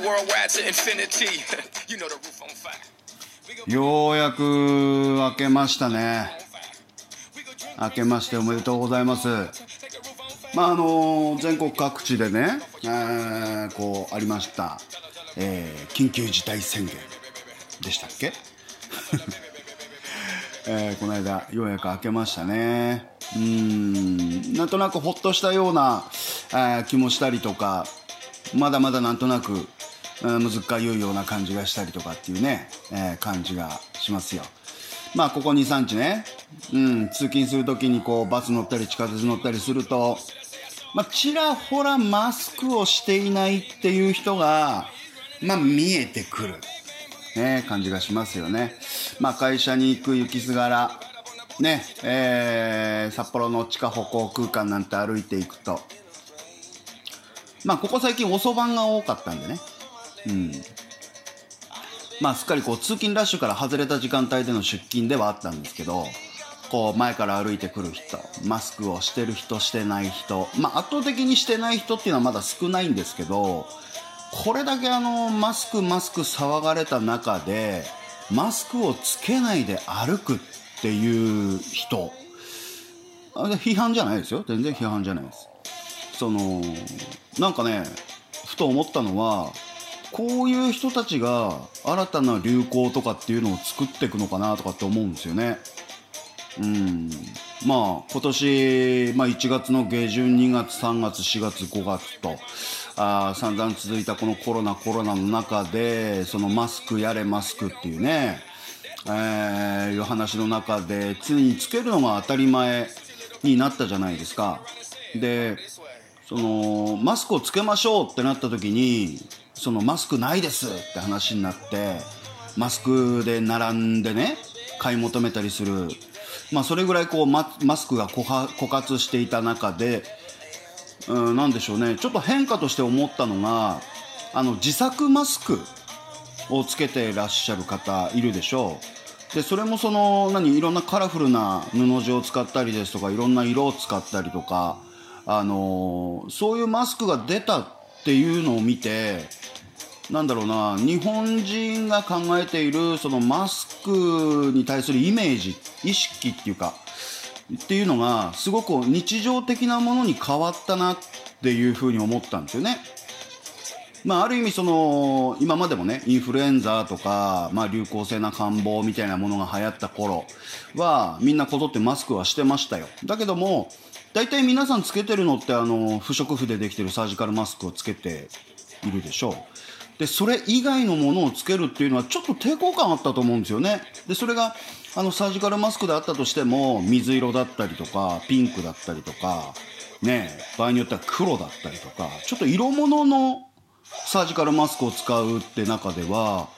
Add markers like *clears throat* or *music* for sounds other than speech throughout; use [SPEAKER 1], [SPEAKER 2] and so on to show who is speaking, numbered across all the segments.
[SPEAKER 1] *laughs* ようやく明けましたね。明けましておめでとうございます。まああの全国各地でね、えー、こうありました、えー、緊急事態宣言でしたっけ？*laughs* えー、この間ようやく明けましたね。うん。なんとなくほっとしたような、えー、気もしたりとかまだまだなんとなく難ゆいような感じがしたりとかっていうね、えー、感じがしますよ。まあここ23日ね、うん、通勤するときにこうバス乗ったり地下鉄乗ったりするとまあ、ちらほらマスクをしていないっていう人が、まあ、見えてくる、ね、感じがしますよね。まあ、会社に行く行きすがら、ね、えー、札幌の地下歩行空間なんて歩いていくと、まあ、ここ最近遅番が多かったんでね、うん。まあ、すっかりこう、通勤ラッシュから外れた時間帯での出勤ではあったんですけど、こう前から歩いてくる人マスクをしてる人してない人まあ圧倒的にしてない人っていうのはまだ少ないんですけどこれだけあのマスクマスク騒がれた中でマスクをつけないで歩くっていう人あれ批判じゃないですよ全然批判じゃないですそのなんかねふと思ったのはこういう人たちが新たな流行とかっていうのを作っていくのかなとかって思うんですよね。うん。まあ今年、まあ、1月の下旬2月3月4月5月とあ散々続いたこのコロナコロナの中でそのマスクやれマスクっていうね、えー、いう話の中で常につけるのが当たり前になったじゃないですか。でそのマスクをつけましょうってなった時にそのマスクないですって話になってマスクで並んでね買い求めたりする。まあ、それぐらいこうマスクが枯渇していた中で、うん、なんでしょうね。ちょっと変化として思ったのがあの自作マスクをつけてらっしゃる方いるでしょう。でそれもその何いろんなカラフルな布地を使ったりですとかいろんな色を使ったりとか、あの、そういうマスクが出たっていうのを見てなんだろうな日本人が考えているそのマスクに対するイメージ意識っていうかっていうのがすごく日常的なものに変わったなっていうふうに思ったんですよね。まあ、ある意味その今までもねインフルエンザとか、まあ、流行性な感冒みたいなものが流行った頃はみんなこぞってマスクはしてましたよだけども大体皆さんつけてるのってあの不織布でできてるサージカルマスクをつけているでしょう。でそれ以外のものをつけるっていうのはちょっと抵抗感あったと思うんですよね。でそれがあのサージカルマスクであったとしても水色だったりとかピンクだったりとかね場合によっては黒だったりとかちょっと色物のサージカルマスクを使うって中では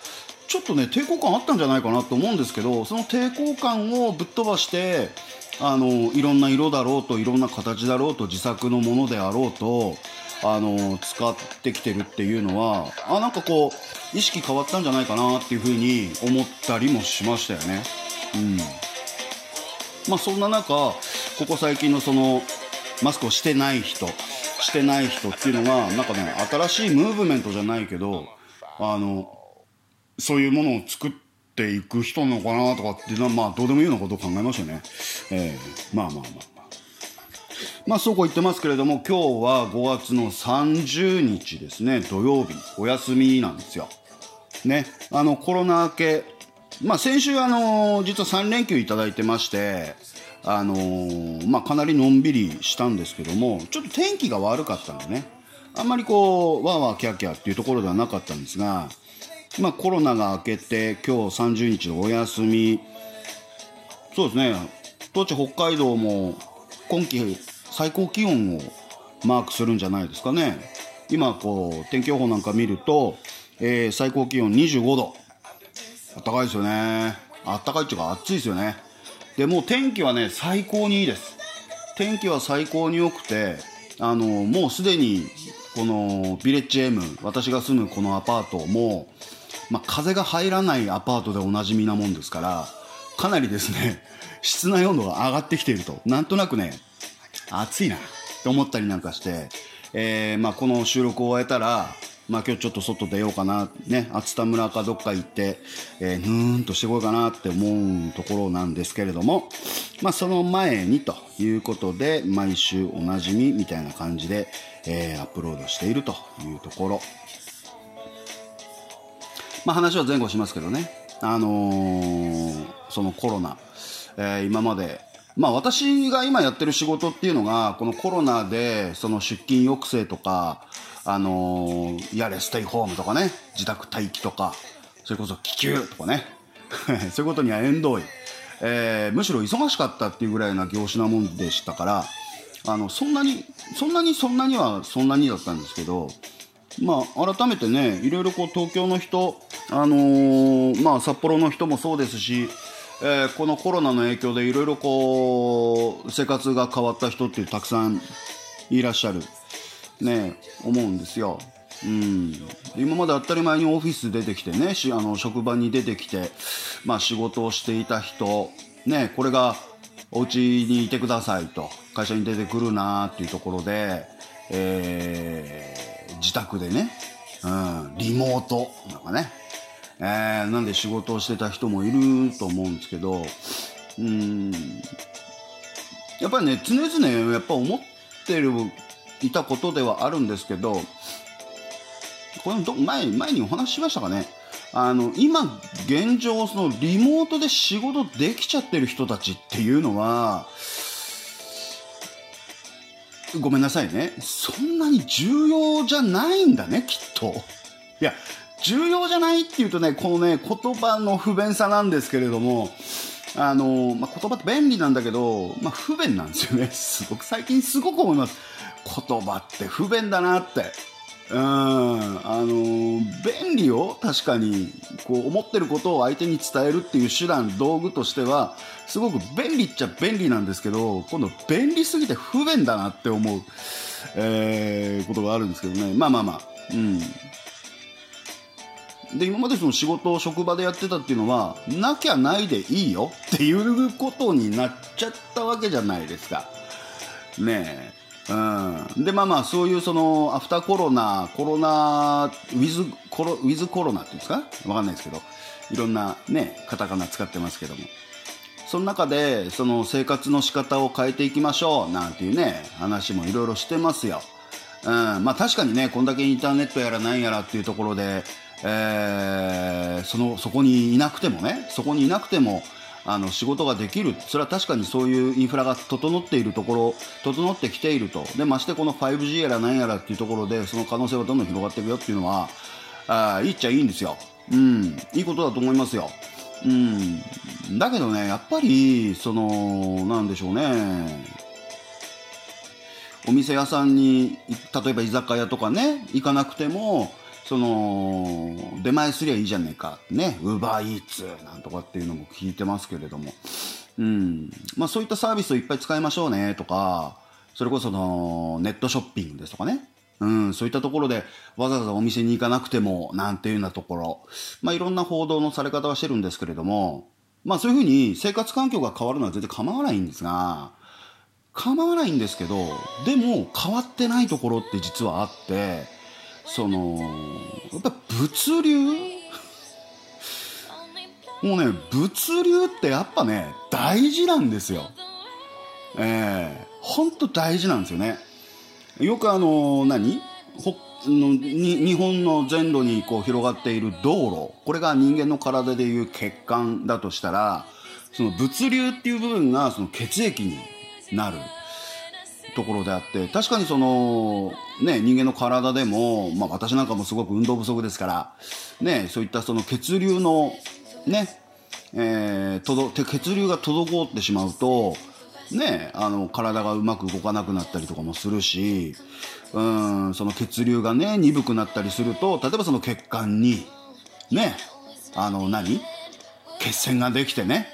[SPEAKER 1] ちょっとね抵抗感あったんじゃないかなと思うんですけどその抵抗感をぶっ飛ばしてあのいろんな色だろうといろんな形だろうと自作のものであろうとあの使ってきてるっていうのはあなんかこう意識変わったんじゃないかなっていうふうに思ったりもしましたよね。うんまあ、そんな中ここ最近のそのマスクをしてない人してない人っていうのがなんかね新しいムーブメントじゃないけどあのそういうものを作ってていく人なのかなとかっていうのはまあどうでもいいようなことを考えましたね。えー、まあまあまあ。まあまあそうこう言ってますけれども、今日は5月の30日ですね、土曜日、お休みなんですよ。ね、あのコロナ明け、まあ先週あの、実は3連休いただいてまして、あのー、まあかなりのんびりしたんですけども、ちょっと天気が悪かったんでね、あんまりこう、わーわーキャーキャーっていうところではなかったんですが、まあコロナが明けて、今日30日のお休み、そうですね、当地北海道も今季最高気温をマークするんじゃないですかね。今こう天気予報なんか見ると、えー、最高気温25度。あったかいですよね。あったかいっていうか暑いですよね。でもう天気はね最高にいいです。天気は最高に良くてあのもうすでにこのビレッジ M 私が住むこのアパートも、まあ、風が入らないアパートでおなじみなもんですからかなりですね *laughs* 室内温度が上がってきているとなんとなくね暑いなって思ったりなんかして、えー、まあ、この収録を終えたら、まあ今日ちょっと外出ようかな、ね、熱田村かどっか行って、えー、ぬーんとしてこようかなって思うところなんですけれども、まあその前にということで、毎週おなじみみたいな感じで、えー、アップロードしているというところ。まあ話は前後しますけどね、あのー、そのコロナ、えー、今まで。まあ私が今やってる仕事っていうのが、このコロナでその出勤抑制とか、あのー、やれステイホームとかね、自宅待機とか、それこそ気球とかね、*laughs* そういうことには縁遠い。えー、むしろ忙しかったっていうぐらいな業種なもんでしたから、あの、そんなに、そんなにそんなにはそんなにだったんですけど、まあ、改めてね、いろいろこう東京の人、あのー、まあ札幌の人もそうですし、えー、このコロナの影響でいろいろこう生活が変わった人ってたくさんいらっしゃるね思うんですよ。うん、今まで当たり前にオフィス出てきてねしあの職場に出てきて、まあ、仕事をしていた人、ね、これがお家にいてくださいと会社に出てくるなっていうところで、えー、自宅でね、うん、リモートなんかねえー、なんで仕事をしてた人もいると思うんですけど、うん、やっぱりね、常々やっぱ思ってる、いたことではあるんですけど、これど前、前にお話ししましたかね。あの、今、現状、そのリモートで仕事できちゃってる人たちっていうのは、ごめんなさいね。そんなに重要じゃないんだね、きっと。いや、重要じゃないっていうとね、このね、言葉の不便さなんですけれども、あの、まあ、言葉って便利なんだけど、まあ、不便なんですよね。*laughs* すごく、最近すごく思います。言葉って不便だなって。うん、あの、便利よ。確かに。こう、思ってることを相手に伝えるっていう手段、道具としては、すごく便利っちゃ便利なんですけど、今度便利すぎて不便だなって思う、えー、ことがあるんですけどね。まあまあまあ。うん。で今までその仕事を職場でやってたっていうのはなきゃないでいいよっていうことになっちゃったわけじゃないですか。ねえ。うん、でまあまあそういうそのアフターコロナコロナウィズコロウィズコロナっていうんですか？わかんないですけどいろんなねカタカナ使ってますけども。その中でその生活の仕方を変えていきましょうなんていうね話もいろいろしてますよ。うん、まあ確かにね、こんだけインターネットやらなんやらっていうところで、えー、そのそこにいなくてもねそこにいなくてもあの仕事ができる。それは確かにそういうインフラが整っているところ整ってきていると。でましてこの 5G やら何やらっていうところでその可能性はどんどん広がっていくよっていうのはあいいっちゃいいんですよ、うん、いいことだと思いますよ、うん、だけどねやっぱりそのなんでしょうね。お店屋さんに例えば居酒屋とかね行かなくてもその、出前すりゃいいじゃねえか。ね。ウーバーイーツなんとかっていうのも聞いてますけれども。うん。まあそういったサービスをいっぱい使いましょうねとか、それこその、ネットショッピングですとかね。うん、そういったところでわざわざお店に行かなくてもなんていうようなところ、まあいろんな報道のされ方はしてるんですけれども、まあそういうふうに生活環境が変わるのは全然構わないんですが、構わないんですけど、でも変わってないところって実はあって、そのやっぱ物流？もうね物流ってやっぱね大事なんですよ。ええー、ほんと大事なんですよね。よくあの何？ほのに日本の全土にこう広がっている道路。これが人間の体でいう血管だとしたらその物流っていう部分がその血液になる。ところであって確かにその、ね、人間の体でも、まあ、私なんかもすごく運動不足ですから、ね、そういったその血流の、ねえー、とど血流が滞ってしまうと、ね、あの体がうまく動かなくなったりとかもするしうんその血流が、ね、鈍くなったりすると例えばその血管に、ね、あの何？血栓ができてね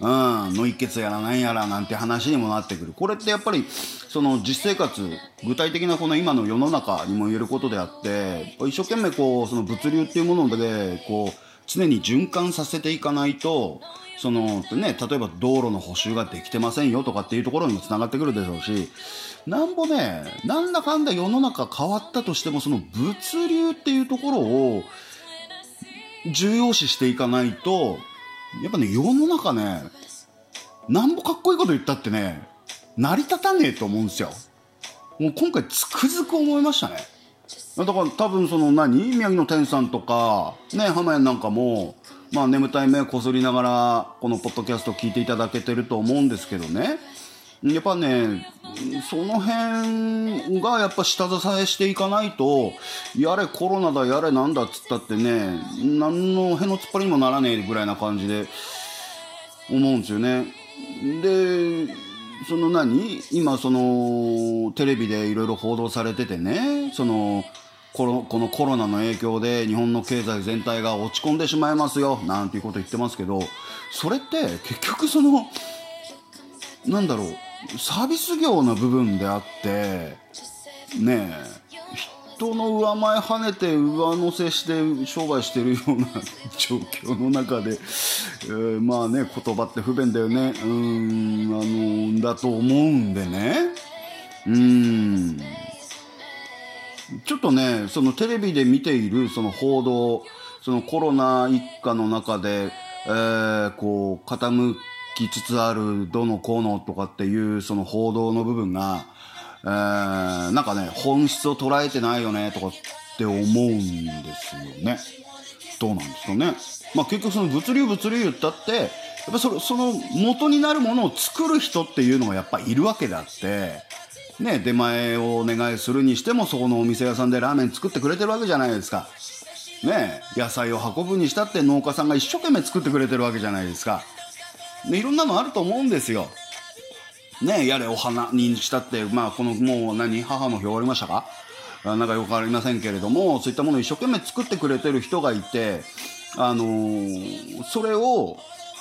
[SPEAKER 1] うん、脳一血やらなんやらなんて話にもなってくる。これってやっぱりその実生活具体的なこの今の世の中にも言えることであって一生懸命こうその物流っていうものでこう常に循環させていかないとそのね例えば道路の補修ができてませんよとかっていうところにもつながってくるでしょうしなんぼねなんだかんだ世の中変わったとしてもその物流っていうところを重要視していかないとやっぱね世の中ねなんぼかっこいいこと言ったってね成り立たねえと思うんですよ。もう今回つくづく思いましたね。だから多分その何？宮城の天さんとかね浜屋なんかもまあ眠たい目こすりながらこのポッドキャスト聞いていただけてると思うんですけどね。やっぱねその辺がやっぱ下支えしていかないとやれコロナだやれなんだっつったってね何のへの突っ張りにもならねえぐらいな感じで思うんですよね。でその何？今そのテレビでいろいろ報道されててね。そのこのこのコロナの影響で日本の経済全体が落ち込んでしまいますよ。なんていうこと言ってますけどそれって結局そのなんだろうサービス業の部分であってねえ人の上前跳ねて上乗せして商売してるような *laughs* 状況の中で、えー、まあね言葉って不便だよね。うんあのだと思うんでね。うん。ちょっとねそのテレビで見ているその報道そのコロナ一家の中で、えー、こう傾きつつあるどのこうのとかっていうその報道の部分がえー、なんかね、本質を捉えてないよね、とかって思うんですよね。どうなんですかね。まあ結局その物流物流言ったって、やっぱそその元になるものを作る人っていうのがやっぱいるわけであって、ね、出前をお願いするにしてもそこのお店屋さんでラーメン作ってくれてるわけじゃないですか。ね、野菜を運ぶにしたって農家さんが一生懸命作ってくれてるわけじゃないですか。でいろんなのあると思うんですよ。ね、やれお花にしたって、まあ、このもう何、母の日終わりましたか？なんかよくありませんけれども、そういったものを一生懸命作ってくれてる人がいて、あのー、それを、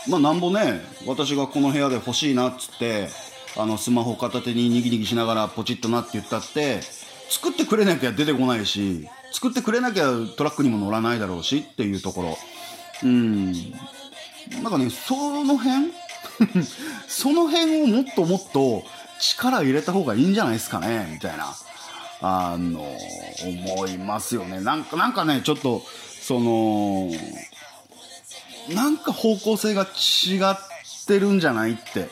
[SPEAKER 1] まあ、なんぼね、私がこの部屋で欲しいなっつって、あの、スマホ片手ににぎにぎしながらポチッとなって言ったって、作ってくれなきゃ出てこないし、作ってくれなきゃトラックにも乗らないだろうしっていうところ。うん。なんかね、その辺その辺をもっともっと力入れた方がいいんじゃないですかね、みたいな、あの、思いますよね。なんか、なんかね、ちょっと、その、なんか方向性が違ってるんじゃないって、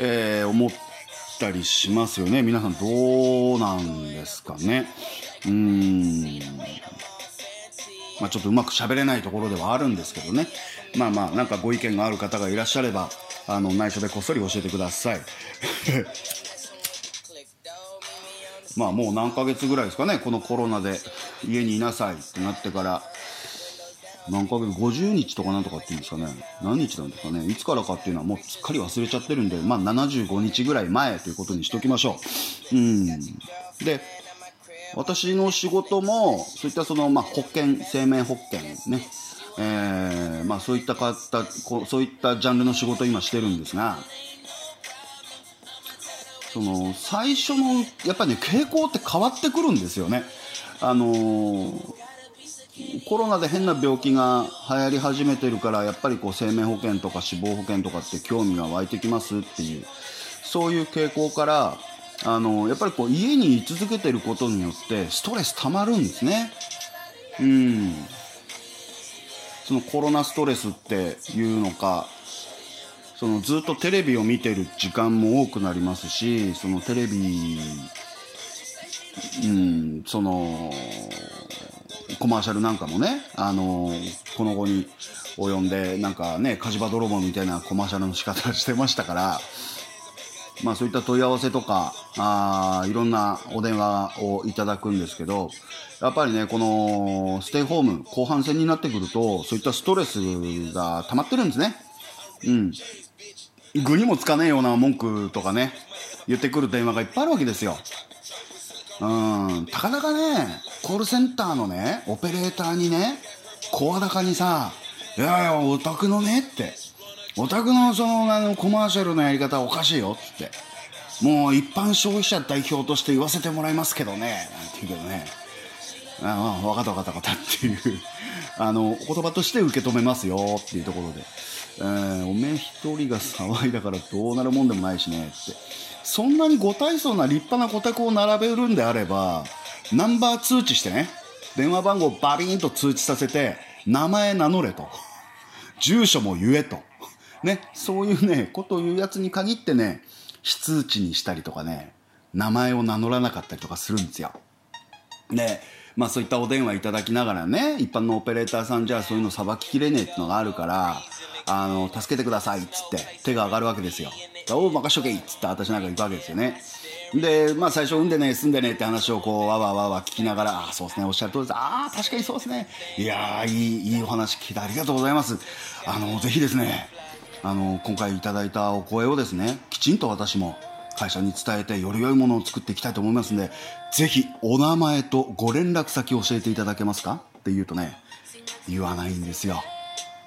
[SPEAKER 1] えー、思ったりしますよね。皆さんどうなんですかね。うーん。まあ、ちょっとうまく喋れないところではあるんですけどね。まあまあ、なんかご意見がある方がいらっしゃれば、あの、内緒でこっそり教えてください。*laughs* まあもう何ヶ月ぐらいですかね、このコロナで家にいなさいってなってから、何ヶ月、50日とかなんとかっていうんですかね、何日なんですかね、いつからかっていうのはもうすっかり忘れちゃってるんで、まあ75日ぐらい前ということにしときましょう。うん。で、私の仕事も、そういったその、まあ保険、生命保険ね、えー、まあそういった方そういったジャンルの仕事を今してるんですがその最初のやっぱりね傾向って変わってくるんですよね。あのー、コロナで変な病気が流行り始めてるからやっぱりこう生命保険とか死亡保険とかって興味が湧いてきますっていうそういう傾向からあの、やっぱりこう家に居続けてることによってストレス溜まるんですね。うん。そのコロナストレスっていうのかそのずっとテレビを見てる時間も多くなりますしそのテレビうんそのコマーシャルなんかもねあのこの後に及んでなんかね火事場泥棒みたいなコマーシャルの仕方してましたからまあそういった問い合わせとか、あいろんなお電話をいただくんですけど、やっぱりね、このステイホーム後半戦になってくると、そういったストレスが溜まってるんですね。うん。具にもつかねえような文句とかね、言ってくる電話がいっぱいあるわけですよ。うん。たかだかね、コールセンターのね、オペレーターにね、声高にさ、いやいや、お宅のねって、お宅のそのあのコマーシャルのやり方おかしいよっって。もう一般消費者代表として言わせてもらいますけどね。なんて言うけどね。ああ分かった分かった分かったっていう。あの言葉として受け止めますよっていうところで、えー、おめえ一人が騒いだからどうなるもんでもないしねって。そんなにご体操な立派なご宅を並べるんであればナンバー通知してね。電話番号バビーンと通知させて名前名乗れと。住所も言えと。ねそういうねことを言うやつに限ってね非通知にしたりとかね名前を名乗らなかったりとかするんですよでまあそういったお電話いただきながらね、一般のオペレーターさんじゃあそういうのさばききれねえってのがあるから、あの、助けてくださいっつって手が上がるわけですよ。おう、任しとけっつって私なんか行くわけですよね。で、まあ最初、産んでね、住んでねって話をこう、わわわわ聞きながら、ああ、そうですね、おっしゃる通りです。ああ、確かにそうですね。いやー、いい、いいお話聞いてありがとうございます。あの、ぜひですね、あの、今回いただいたお声をですね、きちんと私も会社に伝えてより良いものを作っていきたいと思いますんで、ぜひお名前とご連絡先を教えていただけますか？って言うとね、言わないんですよ。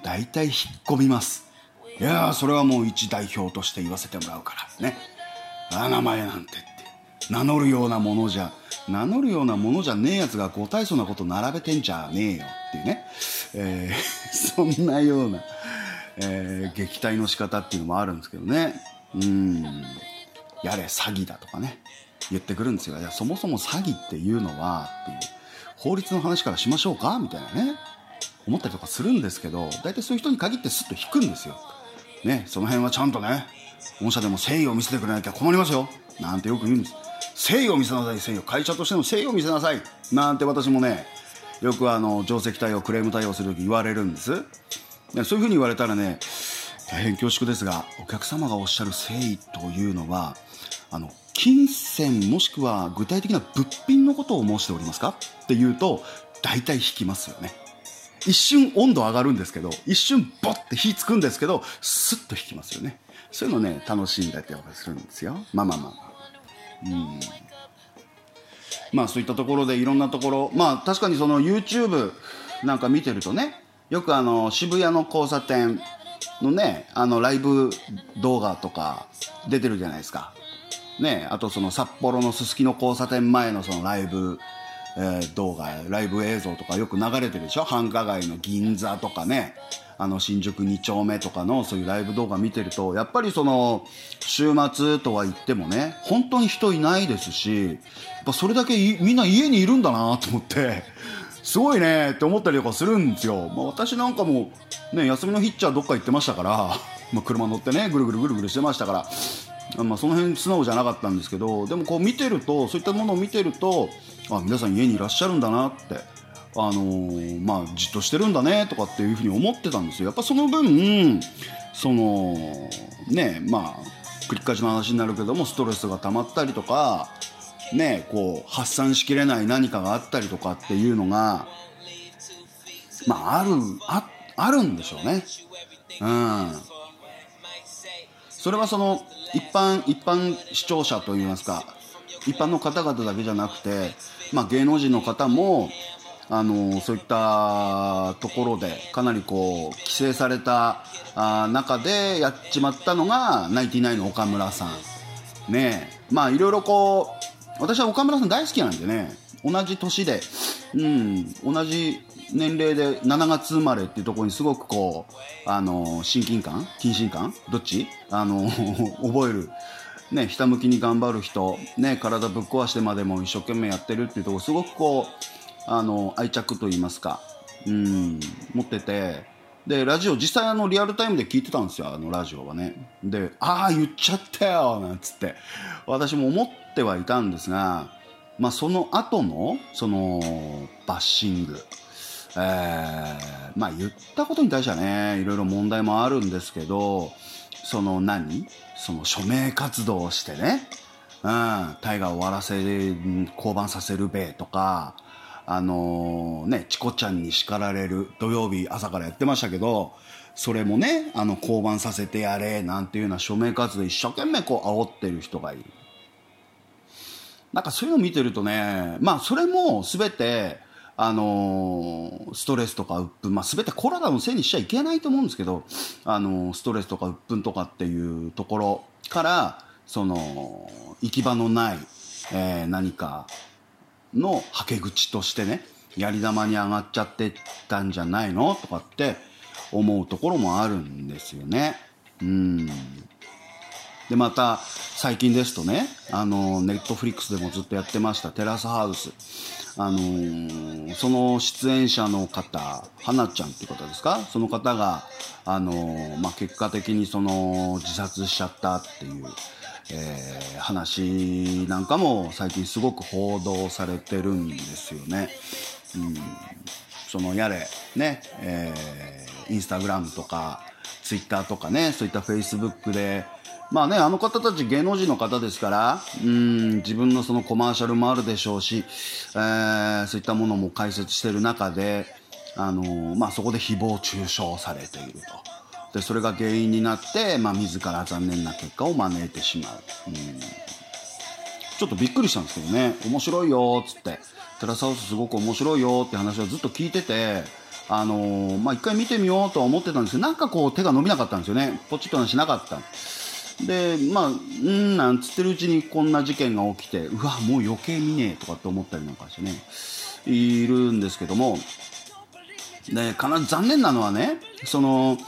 [SPEAKER 1] 大体引っ込みます。いや、それはもう一代表として言わせてもらうからね。あ、名前なんてって。名乗るようなものじゃ、名乗るようなものじゃねえやつがご大層なこと並べてんじゃねえよっていうね。えー、そんなような、えー、撃退の仕方っていうのもあるんですけどね。うん。やれ詐欺だとかね。言ってくるんですよ。いやそもそも詐欺っていうのはっていう法律の話からしましょうか？みたいなね。思ったりとかするんですけど大体そういう人に限ってスッと引くんですよ。ねその辺はちゃんとね御社でも誠意を見せてくれなきゃ困りますよ。なんてよく言うんです。誠意を見せなさい誠意を。会社としての誠意を見せなさい。なんて私もねよくあの定石対応クレーム対応する時言われるんです。そういうふうに言われたらね大変恐縮ですがお客様がおっしゃる誠意というのはあの金銭もしくは具体的な物品のことを申しておりますか？っていうと大体引きますよね。一瞬温度上がるんですけど一瞬ボッて火つくんですけどスッと引きますよね。そういうのね楽しんだりとかするんですよ。まあまあまあ。うん。まあそういったところでいろんなところまあ確かにその YouTube なんか見てるとねよくあの渋谷の交差点のねあのライブ動画とか出てるじゃないですか。ね、あとその札幌のすすきの交差点前のそのライブ、えー、動画、ライブ映像とかよく流れてるでしょ？繁華街の銀座とかね、あの新宿2丁目とかのそういうライブ動画見てると、やっぱりその週末とは言ってもね、本当に人いないですし、やっぱそれだけみんな家にいるんだなと思って、すごいねって思ったりとかするんですよ。まあ、私なんかもね、休みの日っちゃどっか行ってましたから、*laughs* まあ、車乗ってね、ぐるぐるぐるぐるしてましたから、まあ、その辺素直じゃなかったんですけどでもこう見てるとそういったものを見てるとあ皆さん家にいらっしゃるんだなってあのー、まあじっとしてるんだねとかっていうふうに思ってたんですよやっぱその分そのねまあ繰り返しの話になるけどもストレスが溜まったりとかねこう発散しきれない何かがあったりとかっていうのがまああるああるんでしょうね。うん。それはその一般一般視聴者といいますか一般の方々だけじゃなくて、まあ、芸能人の方もあのそういったところでかなりこう規制されたあ中でやっちまったのがナインティナインの岡村さん。ね。まあいろいろこう私は岡村さん大好きなんでね同じ年で、うん、同じ年齢で7月生まれっていうところにすごくこう、あの、親近感近親感どっち？あの、*laughs* 覚える。ね、ひたむきに頑張る人、ね、体ぶっ壊してまでも一生懸命やってるっていうところすごくこう、あの、愛着と言いますか、うん、持ってて、で、ラジオ、実際あの、リアルタイムで聞いてたんですよ、あの、ラジオはね。で、ああ、言っちゃったよなんつって、私も思ってはいたんですが、まあ、その後の、その、バッシング、えー、まあ言ったことに対してはね、いろいろ問題もあるんですけど、その何？その署名活動をしてね、うん、大河終わらせ、降板させるべとか、あの、ね、チコちゃんに叱られる土曜日朝からやってましたけど、それもね、あの、降板させてやれ、なんていうような署名活動一生懸命こう煽ってる人がいる。なんかそういうの見てるとね、まあそれも全て、あのー、ストレスとか鬱憤、まあ、全てコロナのせいにしちゃいけないと思うんですけど、あのー、ストレスとか鬱憤とかっていうところからその行き場のない、えー、何かのはけ口としてねやり玉に上がっちゃってたんじゃないの？とかって思うところもあるんですよね。うん。でまた最近ですとねあのネットフリックスでもずっとやってましたテラスハウス。あのー、その出演者の方花ちゃんっていう方ですか？その方が、あのー、まあ、結果的にその自殺しちゃったっていう、えー、話なんかも最近すごく報道されてるんですよね。うん、そのやれね、えー、インスタグラムとかツイッターとかねそういったフェイスブックでまあね、あの方たち芸能人の方ですから、うん、自分のそのコマーシャルもあるでしょうし、えー、そういったものも解説してる中で、あの、まあそこで誹謗中傷されていると。で、それが原因になって、まあ自ら残念な結果を招いてしまう。うん、ちょっとびっくりしたんですけどね、面白いよっ、つって。テラスハウスすごく面白いよって話をずっと聞いてて、あのー、まあ一回見てみようとは思ってたんですけど、なんかこう手が伸びなかったんですよね。ポチッとしなかった。でまあうんなんつってるうちにこんな事件が起きてうわもう余計見ねえとかって思ったりなんかしてねいるんですけどもでかな残念なのはねその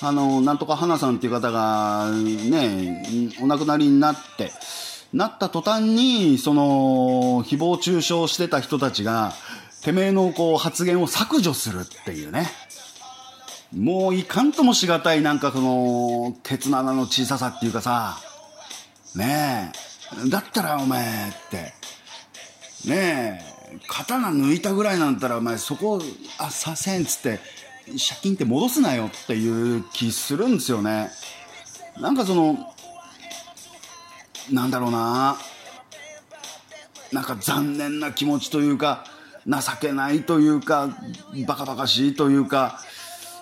[SPEAKER 1] あのなんとか花さんっていう方がねお亡くなりになってなった途端にその誹謗中傷してた人たちがてめえのこう発言を削除するっていうね。もういかんともしがたいなんかその、ケツの穴の小ささっていうかさ、ねえ、だったらお前って、ねえ、刀抜いたぐらいなんたらお前そこ、あ、させんっつって、借金って戻すなよっていう気するんですよね。なんかその、なんだろうな、なんか残念な気持ちというか、情けないというか、バカバカしいというか、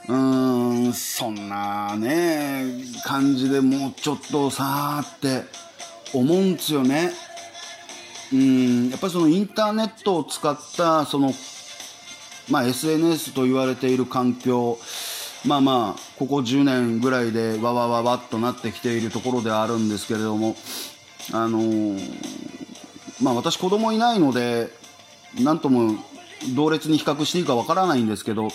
[SPEAKER 1] うーん、そんなね、感じでもうちょっとさーって思うんですよね。うん、やっぱりそのインターネットを使ったその、まあ、SNS と言われている環境、まあまあ、ここ10年ぐらいでわわわわっとなってきているところではあるんですけれども、あの、まあ私子供いないので、なんとも同列に比較していいかわからないんですけど、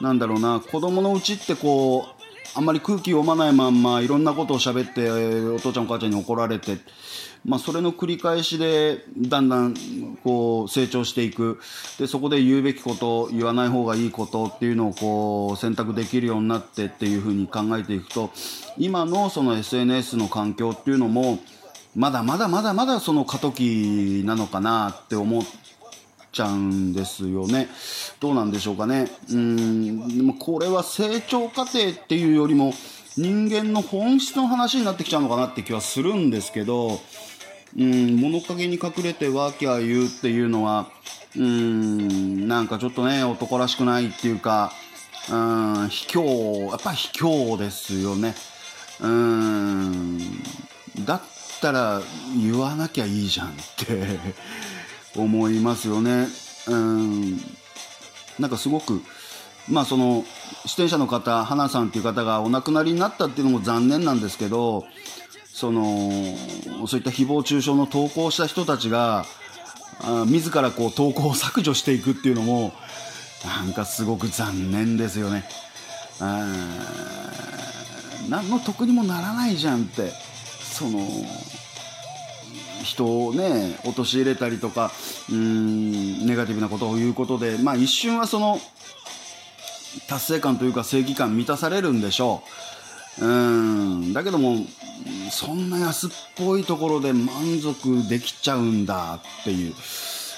[SPEAKER 1] なんだろうな子供のうちってこうあんまり空気読まないまんまいろんなことを喋ってお父ちゃんお母ちゃんに怒られて、まあ、それの繰り返しでだんだんこう成長していくでそこで言うべきこと言わない方がいいことっていうのをこう選択できるようになってっていうふうに考えていくと今のその SNS の環境っていうのもまだまだまだまだその過渡期なのかなって思ってちゃうんですよね。どうなんでしょうかね。うん、これは成長過程っていうよりも人間の本質の話になってきちゃうのかなって気はするんですけど、うん、物陰に隠れてワーキャー言うっていうのは、うん、なんかちょっとね、男らしくないっていうか、うん、卑怯、やっぱ卑怯ですよね。うん、だったら言わなきゃいいじゃんって *laughs* 思いますよね。うんなんかすごく、まあその、出演者の方、花さんっていう方がお亡くなりになったっていうのも残念なんですけど、その、そういった誹謗中傷の投稿した人たちが、あ自らこう投稿を削除していくっていうのも、なんかすごく残念ですよね。あ何の得にもならないじゃんって、その、人をね陥れたりとかうんネガティブなことを言うことで、まあ、一瞬はその達成感というか正義感満たされるんでしょううん。だけどもそんな安っぽいところで満足できちゃうんだっていう、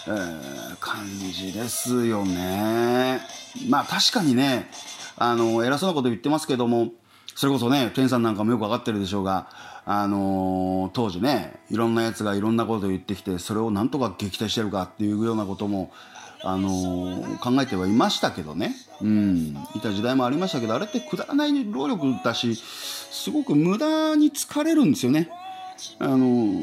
[SPEAKER 1] えー、感じですよね。まあ確かにねあの偉そうなこと言ってますけどもそれこそね天さんなんかもよく分かってるでしょうがあのー、当時ねいろんなやつがいろんなことを言ってきてそれをなんとか撃退してるかっていうようなことも、あの、考えてはいましたけどね、うん、いた時代もありましたけどあれってくだらない労力だしすごく無駄に疲れるんですよね。あの、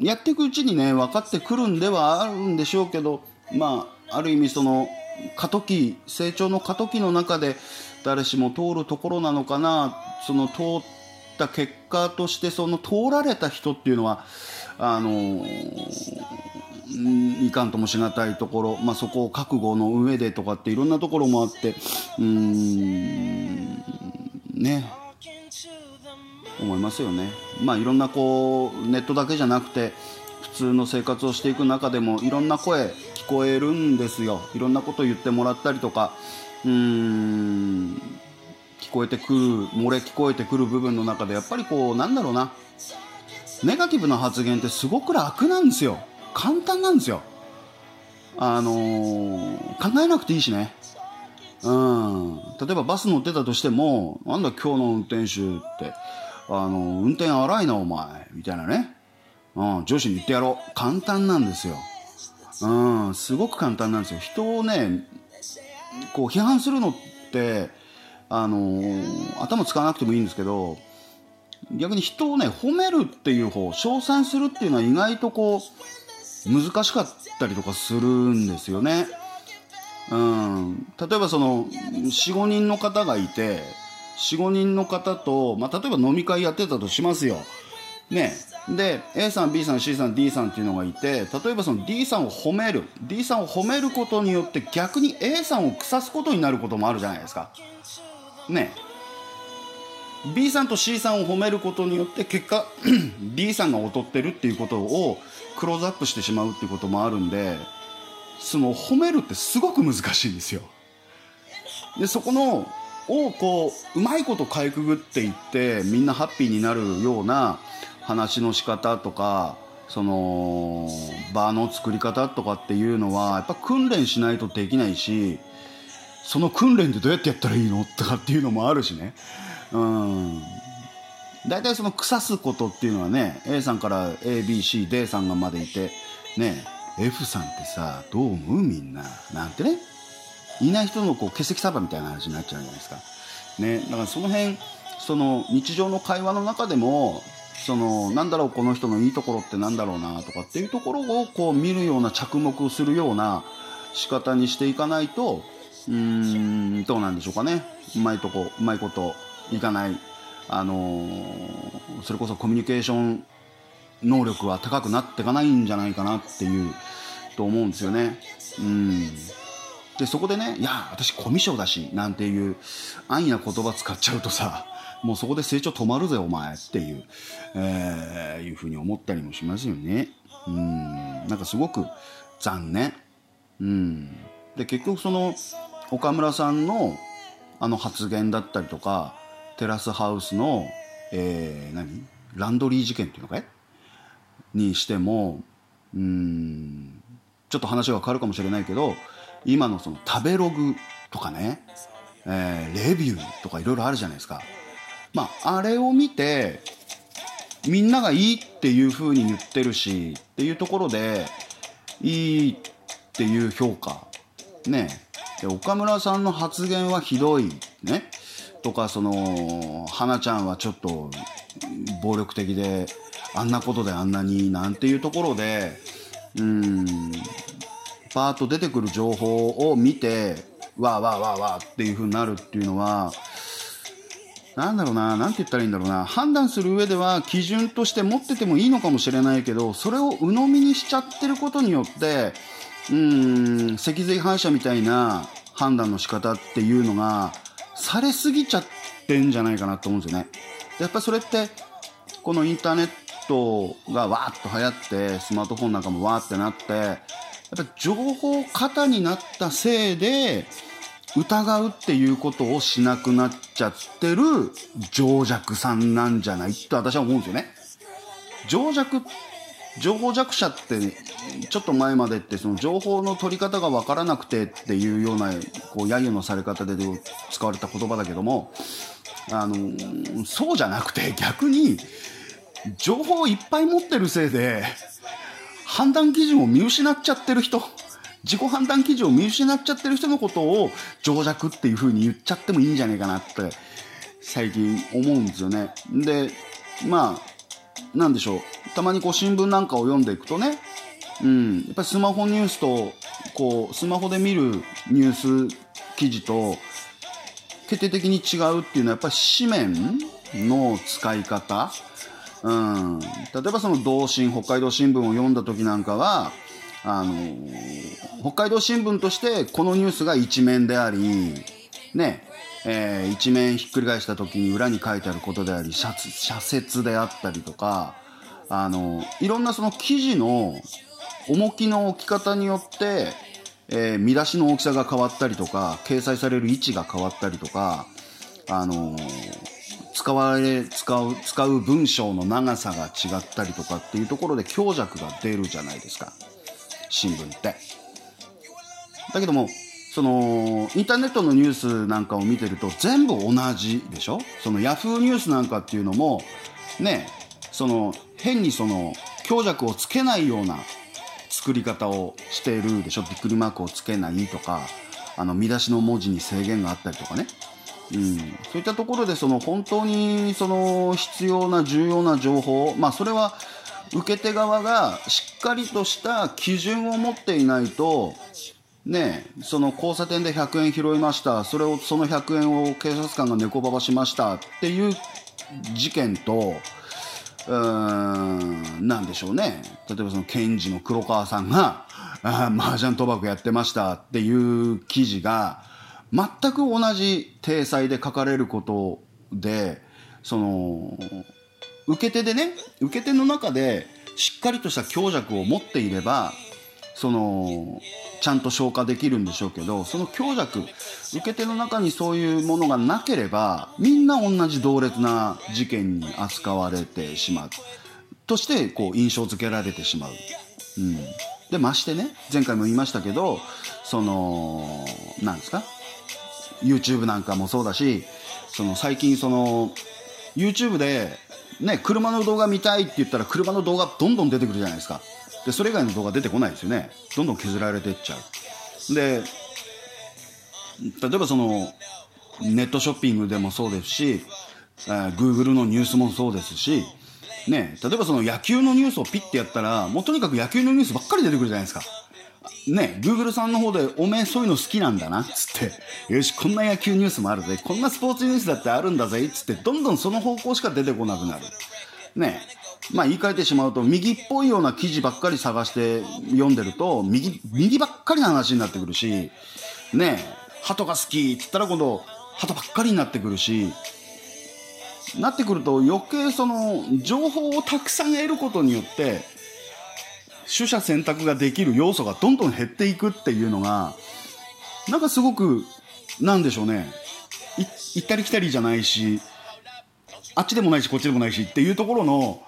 [SPEAKER 1] やっていくうちにね分かってくるんではあるんでしょうけどまあある意味その過渡期成長の過渡期の中で誰しも通るところなのかなその通った結果としてその通られた人っていうのはあのうんいかんともしがたいところ、まあ、そこを覚悟の上でとかっていろんなところもあってうんね。思いますよね。まあいろんなこうネットだけじゃなくて普通の生活をしていく中でもいろんな声聞こえるんですよ。いろんなこと言ってもらったりとかうん聞こえてくる漏れ聞こえてくる部分の中でやっぱりこうなんだろうな。ネガティブな発言ってすごく楽なんですよ。簡単なんですよ。あのー、考えなくていいしね。うん。例えばバス乗ってたとしてもなんだ今日の運転手って。あの運転荒いなお前。みたいなね、うん、上司に言ってやろう。簡単なんですよ。うんすごく簡単なんですよ。人をねこう批判するのってあのー、頭使わなくてもいいんですけど逆に人をね褒めるっていう方称賛するっていうのは意外とこう難しかったりとかするんですよね。うん、例えばその45人の方がいて45人の方と、まあ、例えば飲み会やってたとしますよ。ね、で A さん B さん C さん D さんっていうのがいて例えばその D さんを褒める D さんを褒めることによって逆に A さんを腐すことになることもあるじゃないですか。ね B さんと C さんを褒めることによって結果 *clears throat* D さんが劣ってるっていうことをクローズアップしてしまうっていうこともあるんでその褒めるってすごく難しいんですよ。でそこのをこううまいことかいくぐっていってみんなハッピーになるような話の仕方とかその場の作り方とかっていうのはやっぱ訓練しないとできないしその訓練でどうやってやったらいいのとかっていうのもあるしね。うん。大体その腐すことっていうのはね A さんから ABCD さんがまでいてね F さんってさどう思うみんな？なんてね。いない人のこう欠席サバみたいな話になっちゃうじゃないですか。ねだからその辺その日常の会話の中でもそのなんだろうこの人のいいところってなんだろうなとかっていうところをこう見るような着目をするような仕方にしていかないとうーんどうなんでしょうかね。うまいとこうまいこといかない。あの、それこそコミュニケーション能力は高くなっていかないんじゃないかなっていうと思うんですよね。うん。でそこでね「いや私コミュ障だし」なんていう安易な言葉使っちゃうとさもうそこで成長止まるぜお前っていう、えー、いうふうに思ったりもしますよね。うん。なんかすごく残念。うん。で結局その岡村さんのあの発言だったりとかテラスハウスの、えー、何？ランドリー事件っていうのかい？にしてもうんちょっと話が変わるかもしれないけど今のその食べログとかね、えー、レビューとかいろいろあるじゃないですか。まあ、あれを見てみんながいいっていう風に言ってるしっていうところでいいっていう評価。ね。で岡村さんの発言はひどい。ね。とかその花ちゃんはちょっと暴力的であんなことであんなになんていうところでうんパーッと出てくる情報を見てわーわーわーわーっていう風になるっていうのはなんだろうな、なんて言ったらいいんだろうな、判断する上では基準として持っててもいいのかもしれないけど、それを鵜呑みにしちゃってることによって、うーん、脊髄反射みたいな判断の仕方っていうのが、されすぎちゃってんじゃないかなと思うんですよね。やっぱそれって、このインターネットがわーっと流行って、スマートフォンなんかもわーってなって、やっぱ情報過多になったせいで、疑うっていうことをしなくなっちゃってる情弱さんなんじゃないって私は思うんですよね。情弱情報弱者ってちょっと前までってその情報の取り方が分からなくてっていうようなこう揶揄のされ方で使われた言葉だけどもあのそうじゃなくて逆に情報をいっぱい持ってるせいで判断基準を見失っちゃってる人自己判断基準を見失っちゃってる人のことを情弱っていう風に言っちゃってもいいんじゃないかなって最近思うんですよね。でまあなんでしょう。たまにこう新聞なんかを読んでいくとね、うん、やっぱりスマホニュースとこうスマホで見るニュース記事と決定的に違うっていうのはやっぱり紙面の使い方、うん、例えばその同心北海道新聞を読んだ時なんかはあの北海道新聞としてこのニュースが一面であり、ね、えー、一面ひっくり返した時に裏に書いてあることであり、社説であったりとか、あの、いろんなその記事の重きの置き方によって、えー、見出しの大きさが変わったりとか、掲載される位置が変わったりとか、あの使われ、使う、使う文章の長さが違ったりとかっていうところで強弱が出るじゃないですか。新聞って。だけども、その、インターネットのニュースなんかを見てると全部同じでしょ？そのヤフーニュースなんかっていうのも、ね、その、変にその、強弱をつけないような作り方をしているでしょ？びっくりマークをつけないとか、あの、見出しの文字に制限があったりとかね。うん、そういったところでその本当にその必要な重要な情報、まあ、それは受け手側がしっかりとした基準を持っていないと、ね、その交差点で100円拾いました。それをその100円を警察官が猫ばばしました。っていう事件とうんなんでしょうね。例えばその検事の黒川さんが麻雀賭博やってました。っていう記事が全く同じ体裁で書かれることでその受け手でね受け手の中でしっかりとした強弱を持っていればそのちゃんと消化できるんでしょうけどその強弱受け手の中にそういうものがなければみんな同じ同列な事件に扱われてしまう。としてこう印象付けられてしまう。うん、でましてね前回も言いましたけどそのなんですか？YouTube なんかもそうだしその最近その YouTube でね車の動画見たいって言ったら車の動画どんどん出てくるじゃないですか。でそれ以外の動画出てこないですよね。どんどん削られてっちゃう。で例えばそのネットショッピングでもそうですし、えー、Google のニュースもそうですしね、例えばその野球のニュースをピッてやったらもうとにかく野球のニュースばっかり出てくるじゃないですか。ね、Google さんの方で、おめえそういうの好きなんだな、つって、よし、こんな野球ニュースもあるぜ、こんなスポーツニュースだってあるんだぜ、つって、どんどんその方向しか出てこなくなる。ね。まあ言い換えてしまうと、右っぽいような記事ばっかり探して読んでると、右、右ばっかりの話になってくるし、ねえ、鳩が好きって言ったら今度、鳩ばっかりになってくるし、なってくると余計その情報をたくさん得ることによって取捨選択ができる要素がどんどん減っていくっていうのが、なんかすごく、なんでしょうね。行ったり来たりじゃないし、あっちでもないし、こっちでもないしっていうところの、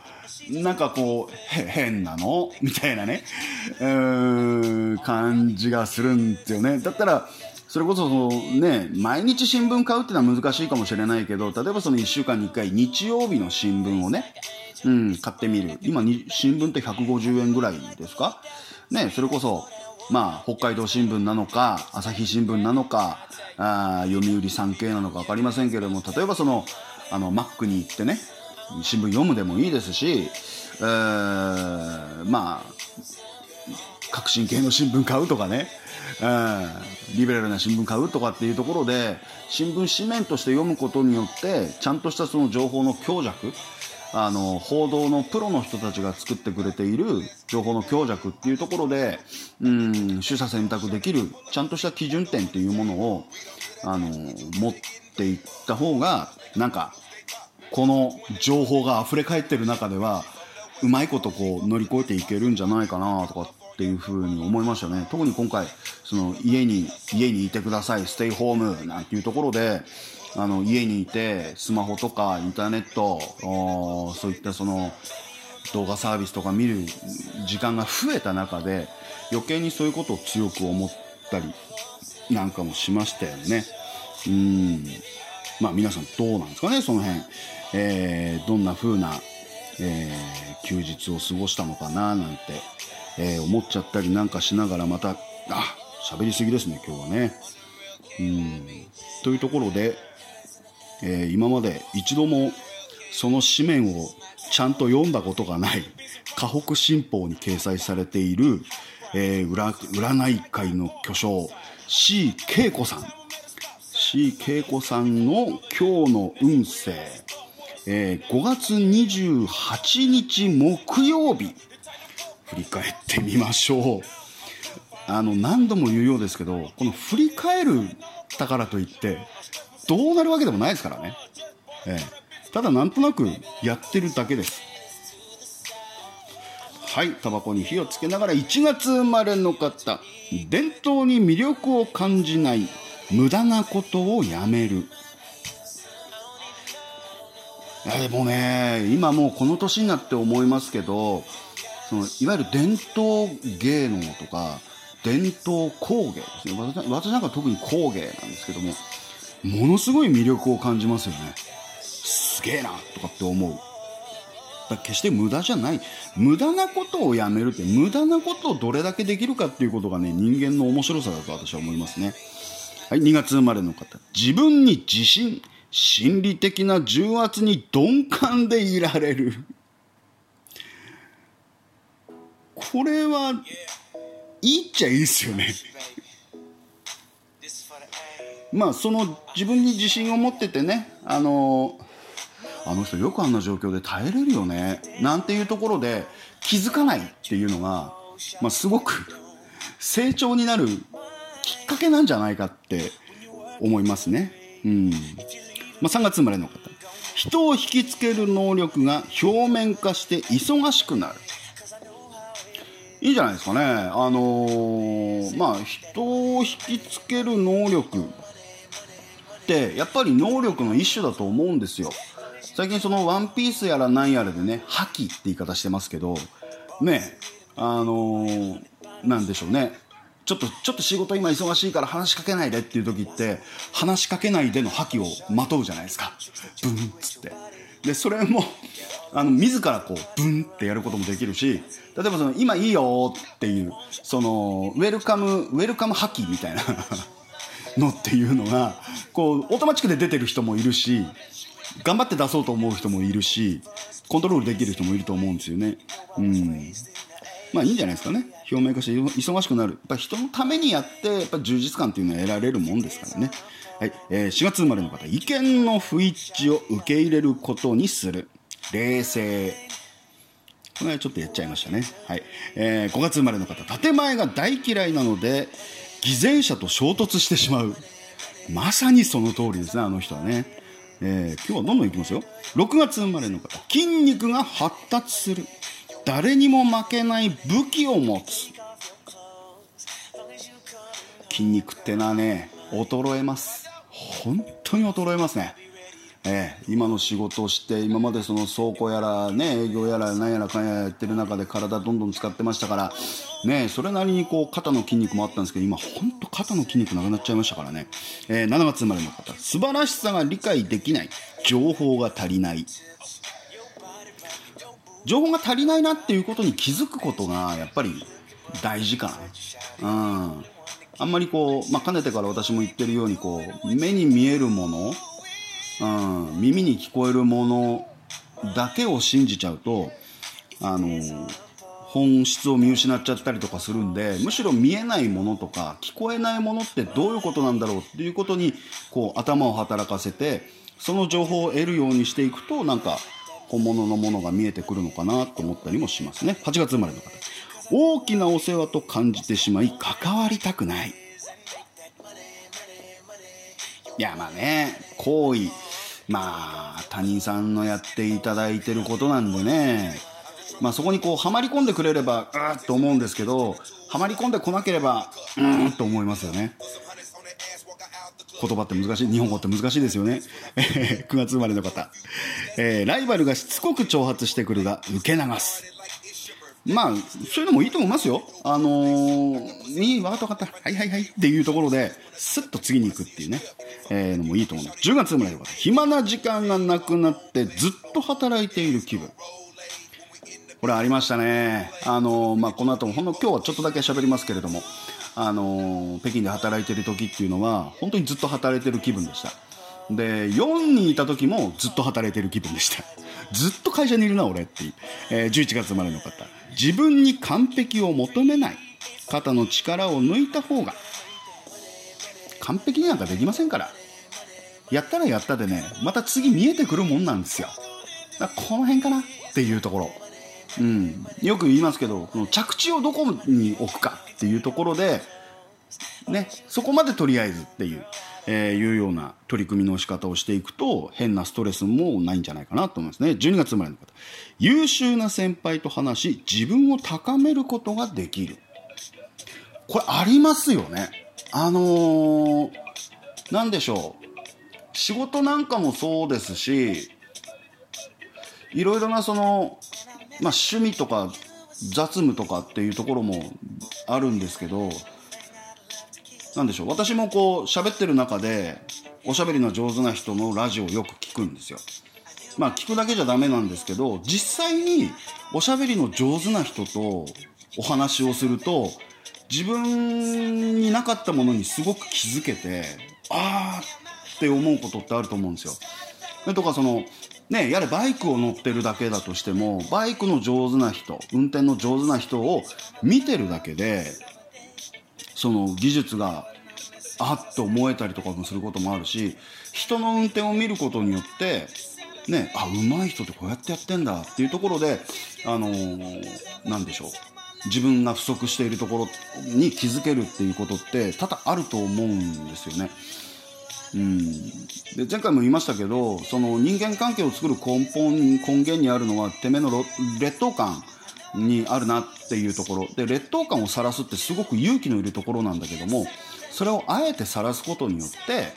[SPEAKER 1] なんかこう、変なの？みたいなね、うーん、感じがするんですよね。だったら、それこそそね、毎日新聞買うっていうのは難しいかもしれないけど、例えばその1週間に1回日曜日の新聞をね、うん、買ってみる。今に、新聞って150円ぐらいですか？ね、それこそ、まあ、北海道新聞なのか、朝日新聞なのか、あ読売産経なのか分かりませんけれども、例えばその、あの、マックに行ってね、新聞読むでもいいですし、えー、まあ、革新系の新聞買うとかね、うん、リベラルな新聞買うとかっていうところで、新聞紙面として読むことによって、ちゃんとしたその情報の強弱、あの報道のプロの人たちが作ってくれている情報の強弱っていうところでうん取捨選択できるちゃんとした基準点っていうものをあの持っていった方がなんかこの情報が溢れ返ってる中ではうまいことこう乗り越えていけるんじゃないかなとかっていうふうに思いましたね。特に今回その家に家にいてくださいステイホームなんていうところであの家にいてスマホとかインターネットそういったその動画サービスとか見る時間が増えた中で余計にそういうことを強く思ったりなんかもしましたよね。うん。まあ皆さんどうなんですかねその辺、えー、どんな風な、えー、休日を過ごしたのかななんて、えー、思っちゃったりなんかしながらまたあ喋りすぎですね今日はね。うん。というところで、えー、今まで一度もその紙面をちゃんと読んだことがない河北新報に掲載されている、えー、占い界の巨匠 C 恵子さん。C 恵子さんの今日の運勢、えー、5月28日木曜日。振り返ってみましょう。あの何度も言うようですけどこの振り返るたからといってどうなるわけでもないですからね、ええ、ただなんとなくやってるだけです。はいタバコに火をつけながら1月生まれの方。伝統に魅力を感じない無駄なことをやめる。いやでもね今もうこの年になって思いますけどそのいわゆる伝統芸能とか伝統工芸ですね。私なんか特に工芸なんですけどもものすごい魅力を感じますよね。すげえなとかって思う。だ決して無駄じゃない。無駄なことをやめるって無駄なことをどれだけできるかっていうことがね人間の面白さだと私は思いますね。はい2月生まれの方。自分に自信。心理的な重圧に鈍感でいられる。これはいいっちゃいいっすよね。まあその自分に自信を持っててねあのあの人よくあんな状況で耐えれるよねなんていうところで気づかないっていうのが、まあ、すごく成長になるきっかけなんじゃないかって思いますね。うん。まあ、3月生まれの方。人を引きつける能力が表面化して忙しくなる。いいんじゃないですかね。あのー、まあ人を引きつける能力ってやっぱり能力の一種だと思うんですよ。最近そのワンピースやらなんやらでね覇気って言い方してますけどねあのー、なんでしょうね。ちょっとちょっと仕事今忙しいから話しかけないでっていう時って話しかけないでの覇気をまとうじゃないですか。ブンっつって。でそれもあの自らこうブンってやることもできるし例えばその今いいよっていうそのウェルカムウェルカム覇気みたいな *laughs* のっていうのがこうオートマチックで出てる人もいるし頑張って出そうと思う人もいるしコントロールできる人もいると思うんですよね。うん。まあいいんじゃないですかね。表面化して忙しくなるやっぱ人のためにやってやっぱ充実感っていうのは得られるもんですからねはい、えー、4月生まれの方意見の不一致を受け入れることにする冷静これはちょっとやっちゃいましたね。はい。えー、5月生まれの方、建前が大嫌いなので、偽善者と衝突してしまう。まさにその通りですね、あの人はね。えー、今日はどんどんいきますよ。6月生まれの方、筋肉が発達する。誰にも負けない武器を持つ。筋肉ってのはね、衰えます。本当に衰えますね。えー、今の仕事をして今までその倉庫やら、ね、営業やら何やらかんややってる中で体どんどん使ってましたから、ね、それなりにこう肩の筋肉もあったんですけど今本当肩の筋肉なくなっちゃいましたからね、えー、7月生まれの方素晴らしさが理解できない情報が足りない情報が足りないなっていうことに気づくことがやっぱり大事かな。うんあんまりこう、まあ、かねてから私も言ってるようにこう目に見えるものうん、耳に聞こえるものだけを信じちゃうとあの本質を見失っちゃったりとかするんでむしろ見えないものとか聞こえないものってどういうことなんだろうっていうことにこう頭を働かせてその情報を得るようにしていくとなんか本物のものが見えてくるのかなと思ったりもしますね。8月生まれの方。大きなお世話と感じてしまい関わりたくない。いやまあね行為まあ他人さんのやっていただいてることなんでね。まあそこにこうはまり込んでくれればうーっと思うんですけどはまり込んでこなければうーんと思いますよね。言葉って難しい日本語って難しいですよね *laughs* 9月生まれの方、えー、ライバルがしつこく挑発してくるが受け流すまあ、そういうのもいいと思いますよ。あのー、いい、わかったわかった。はいはいはい。っていうところで、スッと次に行くっていうね、えー、のもいいと思います。10月生まれの方、暇な時間がなくなってずっと働いている気分。これありましたね。あのー、まあ、この後も、ほんの今日はちょっとだけ喋りますけれども、あの、北京で働いてる時っていうのは、本当にずっと働いてる気分でした。で、4にいた時もずっと働いてる気分でした。ずっと会社にいるな、俺って。えー、11月生まれの方。自分に完璧を求めない肩の力を抜いた方が完璧になんかできませんからやったらやったでねまた次見えてくるもんなんですよだこの辺かなっていうところうん、よく言いますけどこの着地をどこに置くかっていうところで、ね、そこまでとりあえずっていう、えー、いうような取り組みの仕方をしていくと変なストレスもないんじゃないかなと思いますね。12月生まれの方。優秀な先輩と話し自分を高めることができる。これありますよね。あのー、何でしょう。仕事なんかもそうですしいろいろなその、まあ、趣味とか雑務とかっていうところもあるんですけどなんでしょう私もこう喋ってる中でおしゃべりの上手な人のラジオをよく聞くんですよまあ聞くだけじゃダメなんですけど実際におしゃべりの上手な人とお話をすると自分になかったものにすごく気づけてああって思うことってあると思うんですよ。とかそのね、やれバイクを乗ってるだけだとしてもバイクの上手な人運転の上手な人を見てるだけでその技術があっと思えたりとかもすることもあるし人の運転を見ることによってねあ上手い人ってこうやってやってんだっていうところであのー、何でしょう自分が不足しているところに気づけるっていうことって多々あると思うんですよね。うん、で前回も言いましたけどその人間関係を作る根本根源にあるのはてめえの劣等感にあるなっていうところ。で劣等感を晒すってすごく勇気のいるところなんだけどもそれをあえて晒すことによって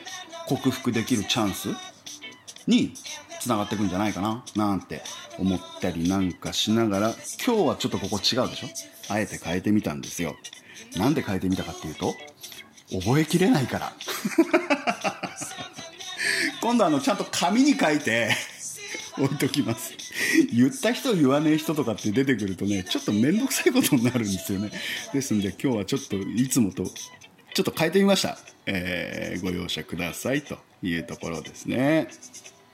[SPEAKER 1] 克服できるチャンスにつながっていくんじゃないかななんて思ったりなんかしながら今日はちょっとここ違うでしょ？あえて変えてみたんですよ。なんで変えてみたかっていうと覚えきれないから。*laughs* 今度あのちゃんと紙に書いて置いときます。言った人言わねえ人とかって出てくるとねちょっと面倒くさいことになるんですよね。ですんで今日はちょっといつもとちょっと変えてみました、えー、ご容赦くださいというところですね。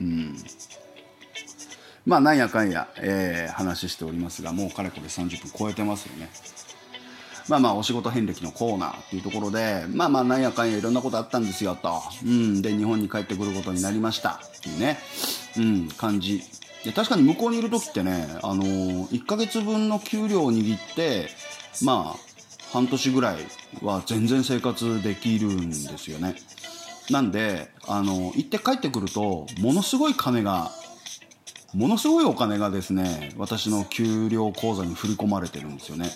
[SPEAKER 1] うん。まあなんやかんや、えー、話しておりますがもうかれこれ30分超えてますよね。まあまあお仕事遍歴のコーナーっていうところで、まあまあなんやかんやいろんなことあったんですよと。うん。で、日本に帰ってくることになりましたっていうね、うん、感じ。で、確かに向こうにいる時ってね、あのー、1ヶ月分の給料を握って、まあ、半年ぐらいは全然生活できるんですよね。なんで、あの、行って帰ってくると、ものすごい金が、ものすごいお金がですね、私の給料口座に振り込まれてるんですよね。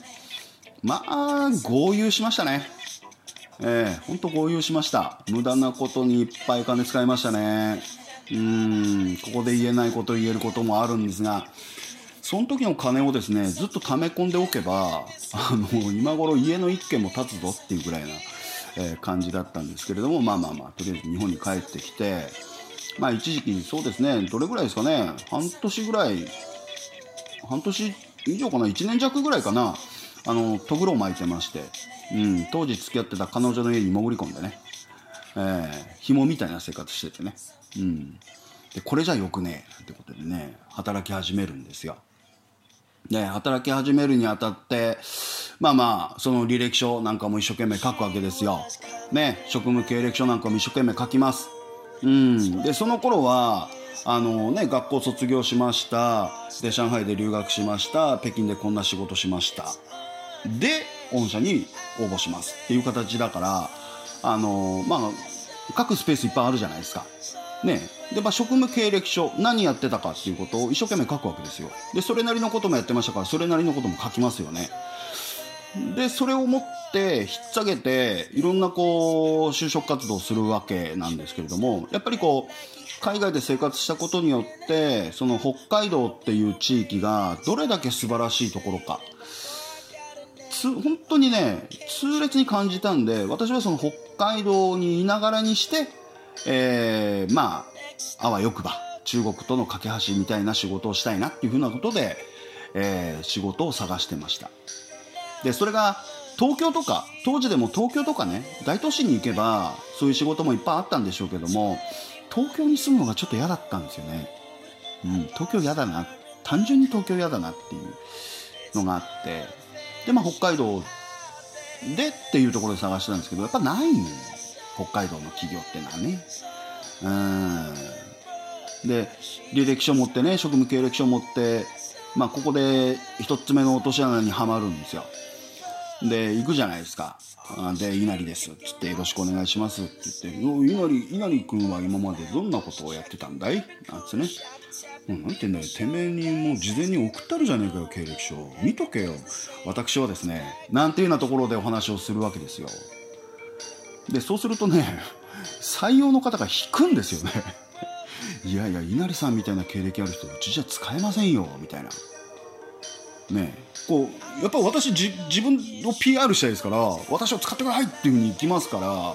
[SPEAKER 1] まあ、豪遊しましたね。ええー、ほんと豪遊しました。無駄なことにいっぱい金使いましたね。うん、ここで言えないこと言えることもあるんですが、その時の金をですね、ずっと溜め込んでおけば、あの、今頃家の一軒も建つぞっていうぐらいな、えー、感じだったんですけれども、まあまあまあ、とりあえず日本に帰ってきて、まあ一時期にそうですね、どれぐらいですかね、半年ぐらい、半年以上かな、1年弱ぐらいかな、あのとぐろを巻いてまして、うん、当時付き合ってた彼女の家に潜り込んでね、えー、紐みたいな生活しててね、うん、でこれじゃよくねえってことでね働き始めるんですよ。で働き始めるにあたってまあまあその履歴書なんかも一生懸命書くわけですよ。ね職務経歴書なんかも一生懸命書きます。うん。でその頃はあのね、学校卒業しました。で上海で留学しました。北京でこんな仕事しました。で御社に応募しますっていう形だからあのまあ書くスペースいっぱいあるじゃないですか。ね。で、まあ、職務経歴書何やってたかっていうことを一生懸命書くわけですよ。でそれなりのこともやってましたからそれなりのことも書きますよね。でそれを持ってひっ提げていろんなこう就職活動をするわけなんですけれどもやっぱりこう海外で生活したことによってその北海道っていう地域がどれだけ素晴らしいところか本当にね痛烈に感じたんで私はその北海道にいながらにして、えー、まああわよくば中国との架け橋みたいな仕事をしたいなっていうふうなことで、えー、仕事を探してました。でそれが東京とか当時でも東京とかね大都市に行けばそういう仕事もいっぱいあったんでしょうけども東京に住むのがちょっと嫌だったんですよね。うん東京嫌だな単純に東京嫌だなっていうのがあってで、まあ、北海道でっていうところで探してたんですけど、やっぱない北海道の企業ってのはね。うん。で、履歴書持ってね、職務経歴書持って、まあ、ここで一つ目の落とし穴にはまるんですよ。で行くじゃないですかで稲荷ですつってよろしくお願いしますって言って稲荷稲荷君は今までどんなことをやってたんだい？なんつねもう何てんだよてめえにもう事前に送ったるじゃねえかよ経歴書。見とけよ。私はですねなんていうようなところでお話をするわけですよ。でそうするとね採用の方が引くんですよね。いやいや稲荷さんみたいな経歴ある人うちじゃ使えませんよみたいな。ねこうやっぱ私自分を PR したいですから私を使ってくださいっていうふうに言きますから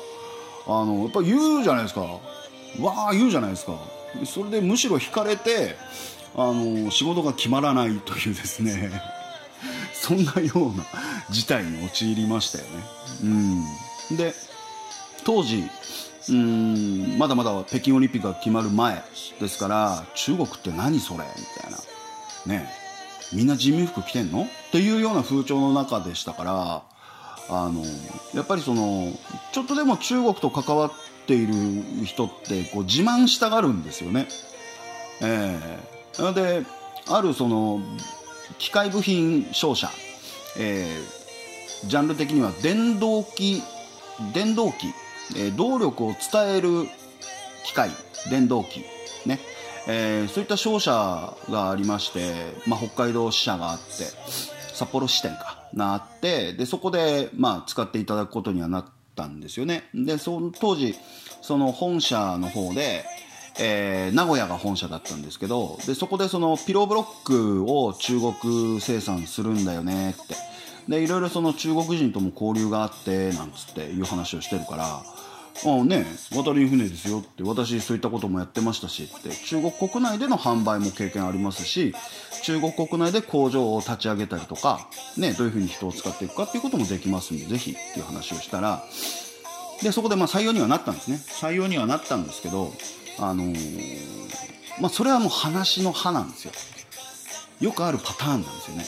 [SPEAKER 1] あのやっぱ言うじゃないですか。わあ言うじゃないですか。それでむしろ引かれてあの仕事が決まらないというですね。*laughs* そんなような事態に陥りましたよね。うん、で当時うんまだまだ北京オリンピックが決まる前ですから中国って何それ？みたいな。ねみんな人民服着てんの？っていうような風潮の中でしたからあのやっぱりそのちょっとでも中国と関わっている人ってこう自慢したがるんですよね。えー、であるその機械部品商社、えー、ジャンル的には電動機電動機、えー、動力を伝える機械電動機ねえー、そういった商社がありまして、まあ、北海道支社があって札幌支店かなってでそこで、まあ、使っていただくことにはなってたんですよね。でその当時その本社の方で、えー、名古屋が本社だったんですけどでそこでそのピローブロックを中国生産するんだよねって。でいろいろその中国人とも交流があってなんつっていう話をしてるからああね渡り船ですよって私そういったこともやってましたしって中国国内での販売も経験ありますし中国国内で工場を立ち上げたりとか、ね、どういうふうに人を使っていくかっていうこともできますんでぜひっていう話をしたらでそこでまあ採用にはなったんですね。採用にはなったんですけどあのー、まあそれはもう話の歯なんですよ。よくあるパターンなんですよね。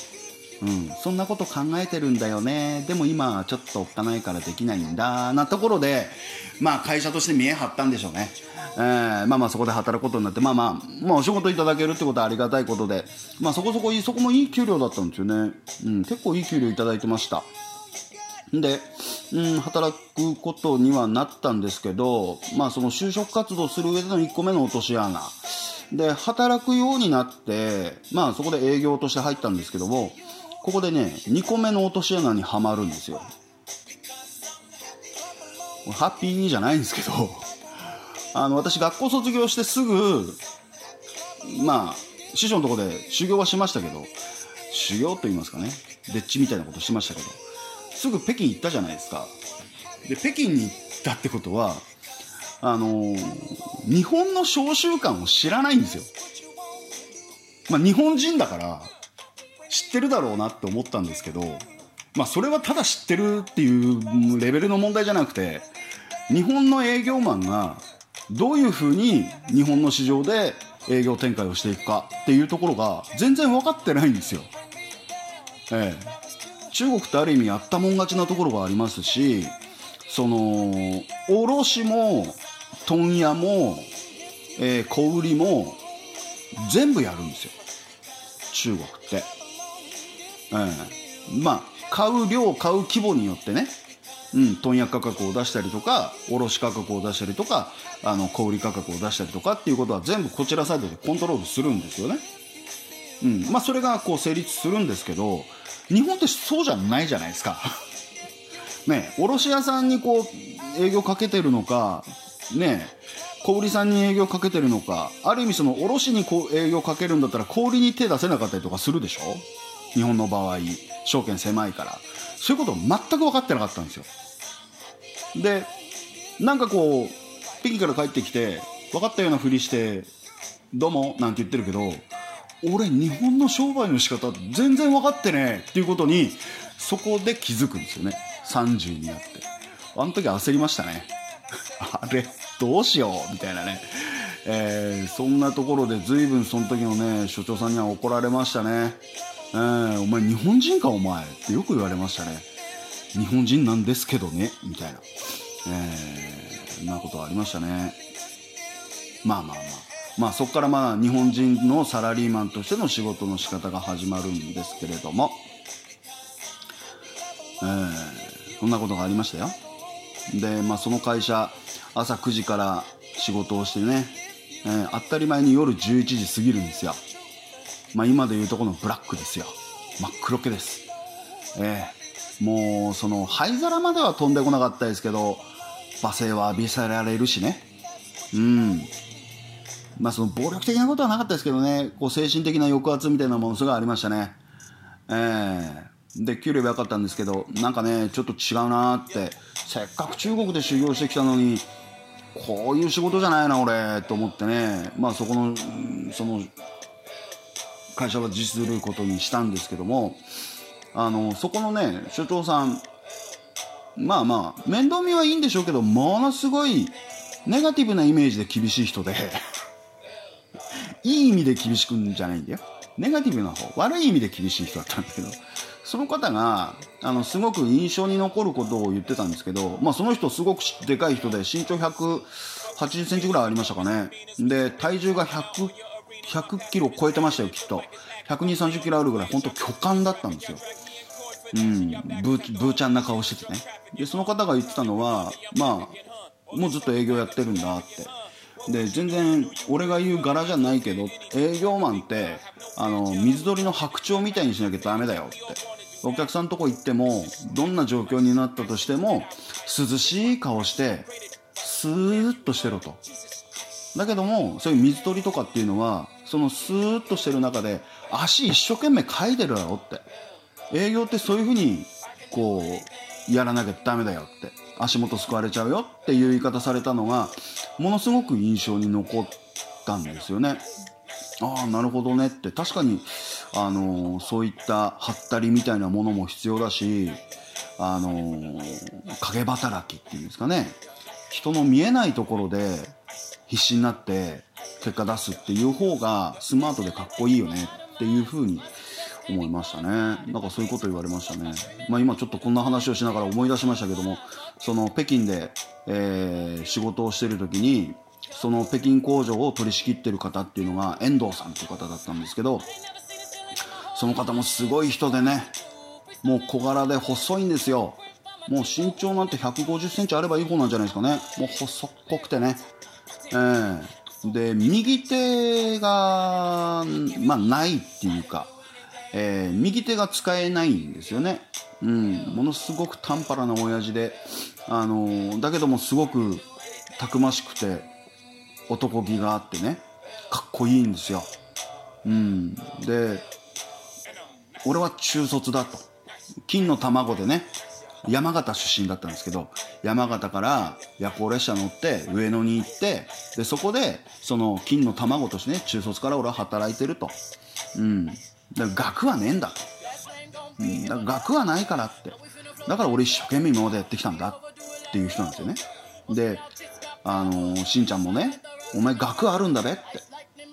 [SPEAKER 1] うん、そんなこと考えてるんだよね。でも今ちょっとおっかないからできないんだなところでまあ会社として見え張ったんでしょうね、えー、まあまあそこで働くことになってまあまあ、まあ、お仕事いただけるってことはありがたいことでまあそこそこいいそこもいい給料だったんですよね、うん、結構いい給料いただいてました。で、うん、働くことにはなったんですけど、まあその就職活動する上での1個目の落とし穴。で、働くようになって、まあそこで営業として入ったんですけども、ここでね2個目の落とし穴にはまるんですよ。ハッピーじゃないんですけど *laughs* あの私学校卒業してすぐまあ師匠のとこで修行はしましたけど修行と言いますかねでっちみたいなことしましたけどすぐ北京行ったじゃないですか。で北京に行ったってことはあの、日本の召集感を知らないんですよ。まあ日本人だから知ってるだろうなって思ったんですけど、まあ、それはただ知ってるっていうレベルの問題じゃなくて日本の営業マンがどういうふうに日本の市場で営業展開をしていくかっていうところが全然分かってないんですよ。ええ、中国ってある意味やったもん勝ちなところがありますしその卸も問屋も、えー、小売りも全部やるんですよ中国って。うん、まあ買う量買う規模によってね、うん、問屋価格を出したりとか卸価格を出したりとかあの小売価格を出したりとかっていうことは全部こちらサイドでコントロールするんですよね。うんまあ、それがこう成立するんですけど日本ってそうじゃないじゃないですか。*laughs* ね卸屋さんにこう営業かけてるのかね小売さんに営業かけてるのかある意味その卸にこう営業かけるんだったら小売に手出せなかったりとかするでしょ？日本の場合証券狭いからそういうことを全く分かってなかったんですよ。でなんかこう北京から帰ってきて分かったようなふりして「どうも」なんて言ってるけど俺日本の商売の仕方全然分かってねえっていうことにそこで気づくんですよね。30になって。あの時焦りましたね。*laughs* あれどうしようみたいなね。えー、そんなところで随分その時のね所長さんには怒られましたね。えー、お前日本人かお前ってよく言われましたね。日本人なんですけどね、みたいな。えー、なことありましたね。まあまあまあ。まあそこからまあ日本人のサラリーマンとしての仕事の仕方が始まるんですけれども。えー、そんなことがありましたよで、まあ、その会社朝9時から仕事をしてね、えー、当たり前に夜11時過ぎるんですよまあ、今でいうとこのブラックですよ。真っ黒けです。ええ。ー、もうその灰皿までは飛んでこなかったですけど罵声は浴びせられるしね。うん。まあその暴力的なことはなかったですけどね。こう精神的な抑圧みたいなものすごいありましたね。ええ。ー、で給料は良かったんですけどなんかねちょっと違うなって。せっかく中国で修行してきたのにこういう仕事じゃないな俺と思ってね。まあそこのその会社は自主することにしたんですけどもあのそこのね所長さんまあまあ面倒見はいいんでしょうけどものすごいネガティブなイメージで厳しい人でいい意味で厳しくんじゃないんだよ。ネガティブな方悪い意味で厳しい人だったんだけどその方があのすごく印象に残ることを言ってたんですけど、まあ、その人すごくでかい人で身長180センチぐらいありましたかね。で体重が100 100キロ超えてましたよきっと。120、30キロあるぐらい本当巨漢だったんですよ。うん。ブーブーちゃんな顔しててね。でその方が言ってたのはまあもうずっと営業やってるんだって。で全然俺が言う柄じゃないけど営業マンってあの水鳥の白鳥みたいにしなきゃダメだよって。お客さんとこ行ってもどんな状況になったとしても涼しい顔してスーッとしてろと。だけどもそういう水鳥とかっていうのはそのスーッとしてる中で足一生懸命かいてるだろって。営業ってそういうふうにこうやらなきゃダメだよって。足元すくわれちゃうよっていう言い方されたのがものすごく印象に残ったんですよね。ああなるほどねって。確かに、あのー、そういったハったりみたいなものも必要だし、あのー、影働きっていうんですかね。人の見えないところで必死になって結果出すっていう方がスマートでかっこいいよねっていうふうに思いましたね。なんかそういうこと言われましたね、まあ、今ちょっとこんな話をしながら思い出しましたけどもその北京で、えー、仕事をしてる時にその北京工場を取り仕切ってる方っていうのが遠藤さんっていう方だったんですけどその方もすごい人でねもう小柄で細いんですよ。もう身長なんて150センチあればいい方なんじゃないですかね。もう細っこくてねえー、で右手が、まあ、ないっていうか、えー、右手が使えないんですよね、うん、ものすごく短パラな親父で、あのー、だけどもすごくたくましくて男気があってねかっこいいんですよ、うん、で俺は中卒だと。金の卵でね山形出身だったんですけど山形から夜行列車乗って上野に行ってでそこでその金の卵としてね中卒から俺は働いてると。うん。だから学はねえんだと、うん、だから学はないからって。だから俺一生懸命今までやってきたんだっていう人なんですよね。であのー、しんちゃんもねお前学あるんだべって。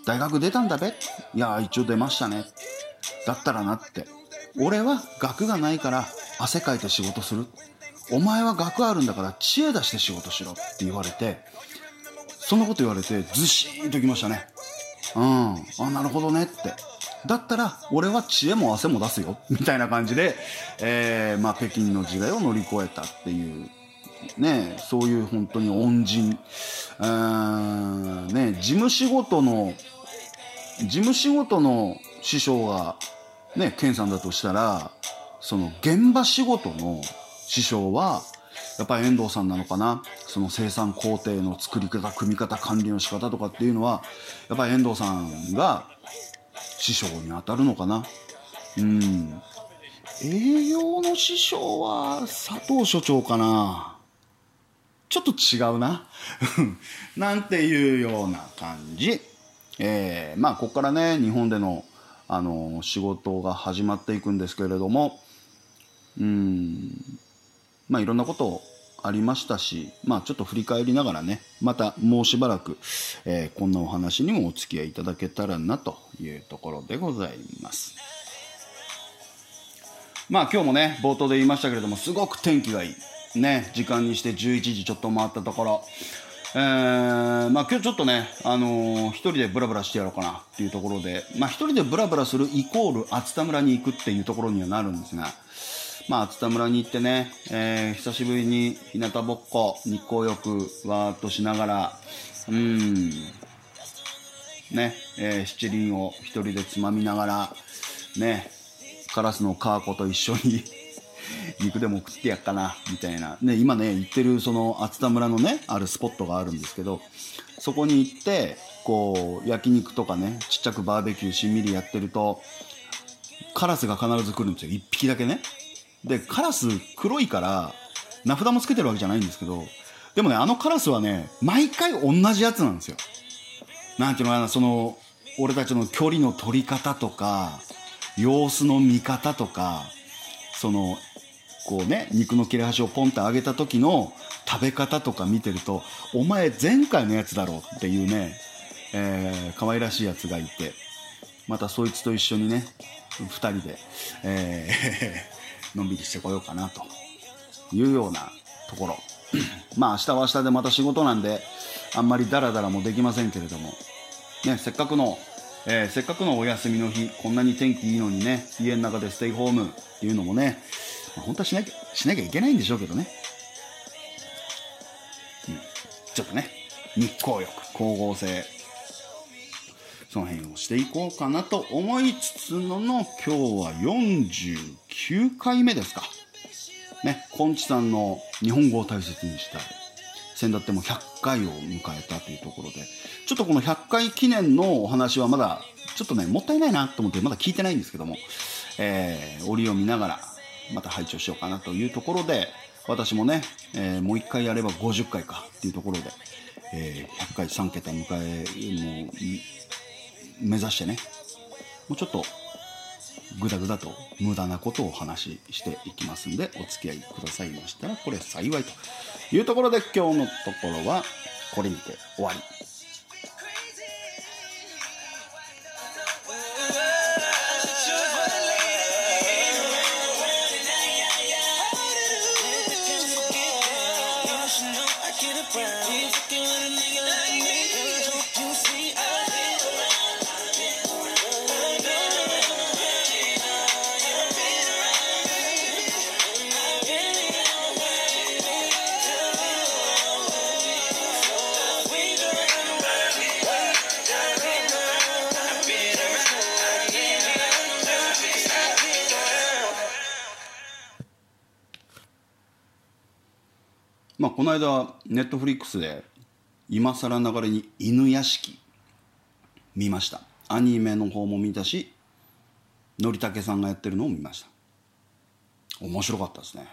[SPEAKER 1] 大学出たんだべいや一応出ましたね。だったらなって。俺は学がないから汗かいて仕事する。お前は学あるんだから知恵出して仕事しろって言われてそんなこと言われてずしーんときましたね。うん。あなるほどねって。だったら俺は知恵も汗も出すよ。みたいな感じで、えーまあ、北京の時代を乗り越えたっていうねそういう本当に恩人。うーん。ね事務仕事の事務仕事の師匠がね健さんだとしたらその現場仕事の師匠はやっぱり遠藤さんなのかな？その生産工程の作り方組み方管理の仕方とかっていうのはやっぱり遠藤さんが師匠に当たるのかな？うん。営業の師匠は佐藤所長かな？ちょっと違うな。*laughs* なんていうような感じ。えー、まあここからね日本でのあの仕事が始まっていくんですけれどもうん。まあいろんなことありましたし、まあちょっと振り返りながらね、またもうしばらく、えー、こんなお話にもお付き合いいただけたらなというところでございます。まあ今日もね、冒頭で言いましたけれども、すごく天気がいい。ね、時間にして11時ちょっと回ったところ、えー、まあ今日ちょっとね、あのー、人でブラブラしてやろうかなっていうところで、まあ一人でブラブラするイコール熱田村に行くっていうところにはなるんですが、まあ、熱田村に行ってね、えー、久しぶりに日向ぼっこ、日光浴、わーっとしながら、うん、ね、えー、七輪を一人でつまみながら、ね、カラスのカーコと一緒に *laughs* 肉でも食ってやっかな、みたいな。ね、今ね、行ってるその熱田村のね、あるスポットがあるんですけど、そこに行って、こう、焼肉とかね、ちっちゃくバーベキューしんみりやってると、カラスが必ず来るんですよ。一匹だけね。で、カラス黒いから、名札もつけてるわけじゃないんですけど、でもね、あのカラスはね、毎回同じやつなんですよ。なんていうのかな、その、俺たちの距離の取り方とか、様子の見方とか、その、こうね、肉の切れ端をポンって上げた時の食べ方とか見てると、お前前回のやつだろっていうね、えー、可愛らしいやつがいて、またそいつと一緒にね、二人で、えー、のんびりしてこようかなというようなところ。*clears throat* まあ明日は明日でまた仕事なんで、あんまりダラダラもできませんけれども、ね、せっかくの、えー、せっかくのお休みの日、こんなに天気いいのにね、家の中でステイホームっていうのもね、まあ、本当はしなきゃ、しなきゃいけないんでしょうけどね。うん。ちょっとね、日光浴、光合成、その辺をしていこうかなと思いつつのの、今日は49回目ですか。ね、コンチさんの日本語を大切にしたい。先だっても100回を迎えたというところで、ちょっとこの100回記念のお話はまだ、ちょっとね、もったいないなと思ってまだ聞いてないんですけども、えー、折を見ながら、また配置をしようかなというところで、私もね、えー、もう1回やれば50回かっていうところで、えー、100回3桁迎え、もう、目指してね、もうちょっと、ぐだぐだと無駄なことをお話ししていきますんで、お付き合いくださいましたら、これ幸いというところで今日のところは、これにて終わり。この間ネットフリックスで今更流れに犬屋敷見ました。アニメの方も見たしのりたけさんがやってるのを見ました。面白かったですね。